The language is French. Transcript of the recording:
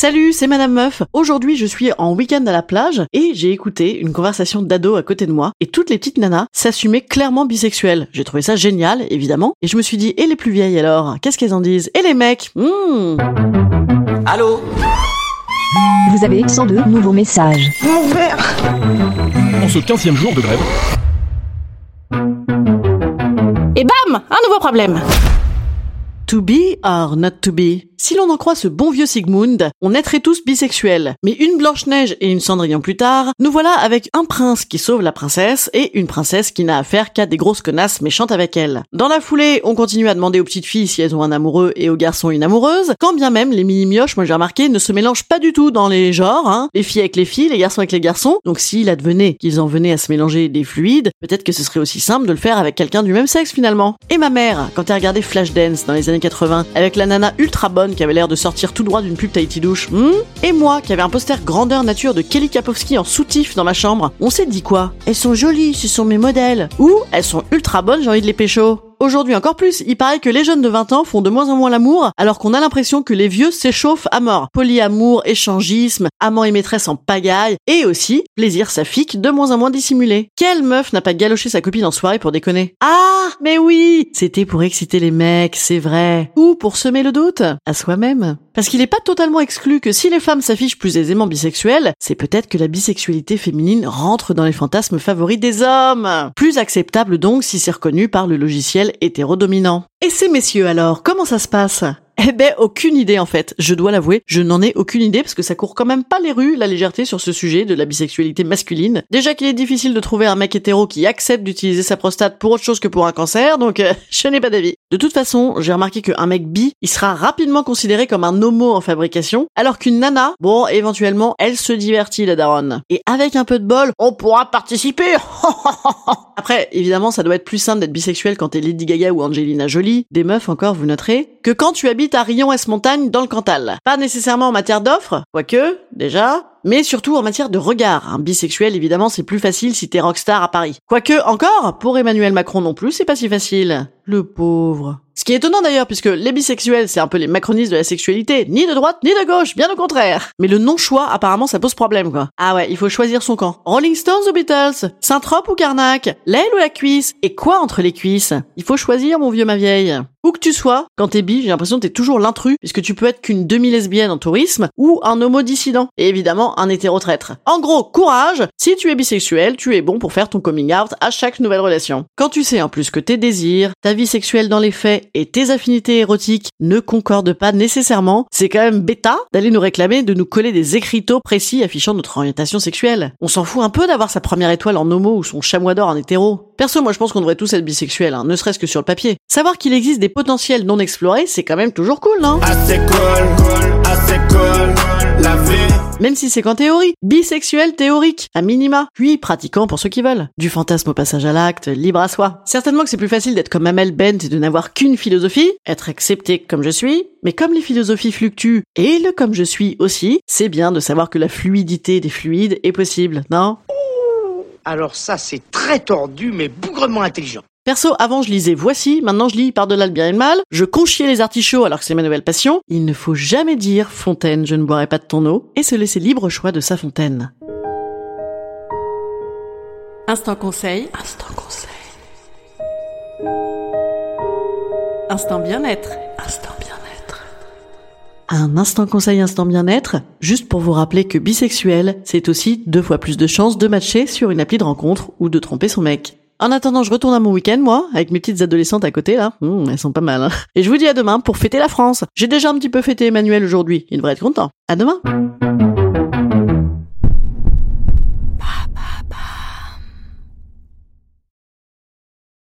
Salut, c'est Madame Meuf. Aujourd'hui, je suis en week-end à la plage et j'ai écouté une conversation d'ado à côté de moi et toutes les petites nanas s'assumaient clairement bisexuelles. J'ai trouvé ça génial, évidemment, et je me suis dit, et les plus vieilles alors? Qu'est-ce qu'elles en disent? Et les mecs? Hmm. Allô? Vous avez 102 nouveaux messages. En ce 15 jour de grève. Et bam Un nouveau problème To be or not to be Si l'on en croit ce bon vieux Sigmund, on naîtrait tous bisexuels. Mais une Blanche-Neige et une Cendrillon plus tard, nous voilà avec un prince qui sauve la princesse et une princesse qui n'a affaire qu'à des grosses connasses méchantes avec elle. Dans la foulée, on continue à demander aux petites filles si elles ont un amoureux et aux garçons une amoureuse, quand bien même les mini-mioches, moi j'ai remarqué, ne se mélangent pas du tout dans les genres, hein. Les filles avec les filles, les garçons avec les garçons. Donc s'il advenait qu'ils en venaient à se mélanger des fluides, peut-être que ce serait aussi simple de le faire avec quelqu'un du même sexe finalement. Et ma mère, quand elle regardait Flashdance dans les années 80, avec la nana ultra bonne qui avait l'air de sortir tout droit d'une pub Tahiti douche. Hmm et moi, qui avait un poster grandeur nature de Kelly Kapowski en soutif dans ma chambre, on s'est dit quoi? Elles sont jolies, ce sont mes modèles. Ou elles sont ultra bonnes, j'ai envie de les pécho. Aujourd'hui encore plus, il paraît que les jeunes de 20 ans font de moins en moins l'amour, alors qu'on a l'impression que les vieux s'échauffent à mort. Polyamour, échangisme, amant et maîtresse en pagaille, et aussi plaisir saphique de moins en moins dissimulé. Quelle meuf n'a pas galoché sa copine en soirée pour déconner? Ah, mais oui C'était pour exciter les mecs, c'est vrai. Ou pour semer le doute à soi-même. Parce qu'il n'est pas totalement exclu que si les femmes s'affichent plus aisément bisexuelles, c'est peut-être que la bisexualité féminine rentre dans les fantasmes favoris des hommes. Plus acceptable donc si c'est reconnu par le logiciel hétérodominant. Et ces messieurs alors, comment ça se passe? Eh ben, aucune idée en fait. Je dois l'avouer, je n'en ai aucune idée parce que ça court quand même pas les rues, la légèreté sur ce sujet de la bisexualité masculine. Déjà qu'il est difficile de trouver un mec hétéro qui accepte d'utiliser sa prostate pour autre chose que pour un cancer, donc euh, je n'ai pas d'avis. De toute façon, j'ai remarqué qu'un mec bi, il sera rapidement considéré comme un homo en fabrication, alors qu'une nana, bon, éventuellement, elle se divertit la daronne. Et avec un peu de bol, on pourra participer Après, évidemment, ça doit être plus simple d'être bisexuel quand t'es Lady Gaga ou Angelina Jolie, des meufs encore, vous noterez, que quand tu habites à Rion-Est-Montagne dans le Cantal. Pas nécessairement en matière d'offres, quoique, déjà, mais surtout en matière de regard. Un bisexuel, évidemment, c'est plus facile si t'es rockstar à Paris. Quoique, encore, pour Emmanuel Macron non plus, c'est pas si facile. Le pauvre. Ce qui est étonnant d'ailleurs, puisque les bisexuels, c'est un peu les macronistes de la sexualité, ni de droite, ni de gauche, bien au contraire. Mais le non-choix, apparemment, ça pose problème, quoi. Ah ouais, il faut choisir son camp. Rolling Stones ou Beatles? Saint-Trope ou Carnac L'aile ou la cuisse? Et quoi entre les cuisses? Il faut choisir, mon vieux, ma vieille. Où que tu sois, quand t'es bi, j'ai l'impression que t'es toujours l'intrus, puisque tu peux être qu'une demi-lesbienne en tourisme, ou un homo dissident. Et évidemment, un hétéro-traître. En gros, courage Si tu es bisexuel, tu es bon pour faire ton coming out à chaque nouvelle relation. Quand tu sais en plus que tes désirs, ta vie sexuelle dans les faits et tes affinités érotiques ne concordent pas nécessairement, c'est quand même bêta d'aller nous réclamer de nous coller des écriteaux précis affichant notre orientation sexuelle. On s'en fout un peu d'avoir sa première étoile en homo ou son chamois d'or en hétéro. Perso, moi je pense qu'on devrait tous être bisexuels, hein, ne serait-ce que sur le papier. Savoir qu'il existe des potentiels non explorés, c'est quand même toujours cool, non? Même si c'est qu'en théorie. Bisexuel théorique, à minima. Puis pratiquant pour ceux qui veulent. Du fantasme au passage à l'acte, libre à soi. Certainement que c'est plus facile d'être comme Amel Bent et de n'avoir qu'une philosophie, être accepté comme je suis, mais comme les philosophies fluctuent, et le comme je suis aussi, c'est bien de savoir que la fluidité des fluides est possible, non? Alors ça, c'est très tordu, mais bougrement intelligent. Perso, avant je lisais Voici, maintenant je lis Par-delà le bien et le mal, je conchiais les artichauts alors que c'est ma nouvelle passion, il ne faut jamais dire Fontaine, je ne boirai pas de ton eau, et se laisser libre choix de sa fontaine. Instant conseil. Instant conseil. Instant bien-être. Instant bien-être. Un instant conseil, instant bien-être, juste pour vous rappeler que bisexuel, c'est aussi deux fois plus de chances de matcher sur une appli de rencontre ou de tromper son mec. En attendant, je retourne à mon week-end, moi, avec mes petites adolescentes à côté, là. Mmh, elles sont pas mal, hein. Et je vous dis à demain pour fêter la France. J'ai déjà un petit peu fêté Emmanuel aujourd'hui. Il devrait être content. À demain!